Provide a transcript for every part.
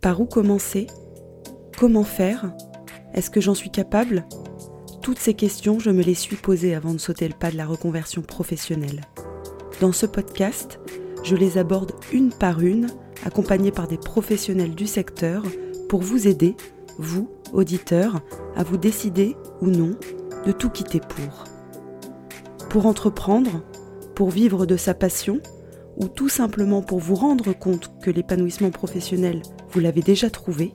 Par où commencer? Comment faire? Est-ce que j'en suis capable? Toutes ces questions, je me les suis posées avant de sauter le pas de la reconversion professionnelle. Dans ce podcast, je les aborde une par une, accompagnée par des professionnels du secteur, pour vous aider, vous, auditeurs, à vous décider ou non de tout quitter pour. Pour entreprendre, pour vivre de sa passion, ou tout simplement pour vous rendre compte que l'épanouissement professionnel, vous l'avez déjà trouvé.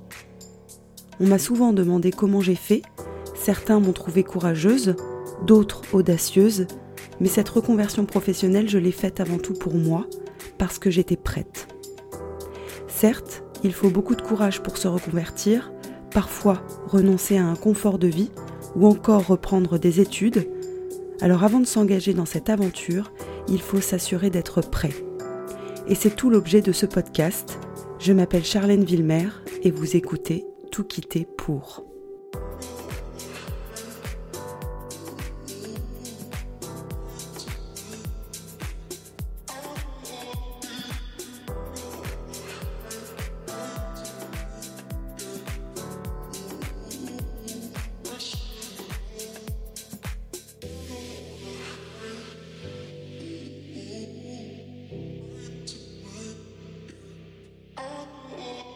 On m'a souvent demandé comment j'ai fait, certains m'ont trouvé courageuse, d'autres audacieuse, mais cette reconversion professionnelle, je l'ai faite avant tout pour moi, parce que j'étais prête. Certes, il faut beaucoup de courage pour se reconvertir, parfois renoncer à un confort de vie, ou encore reprendre des études. Alors avant de s'engager dans cette aventure, il faut s'assurer d'être prêt. Et c'est tout l'objet de ce podcast. Je m'appelle Charlène Villemer et vous écoutez Tout quitter pour. Oh.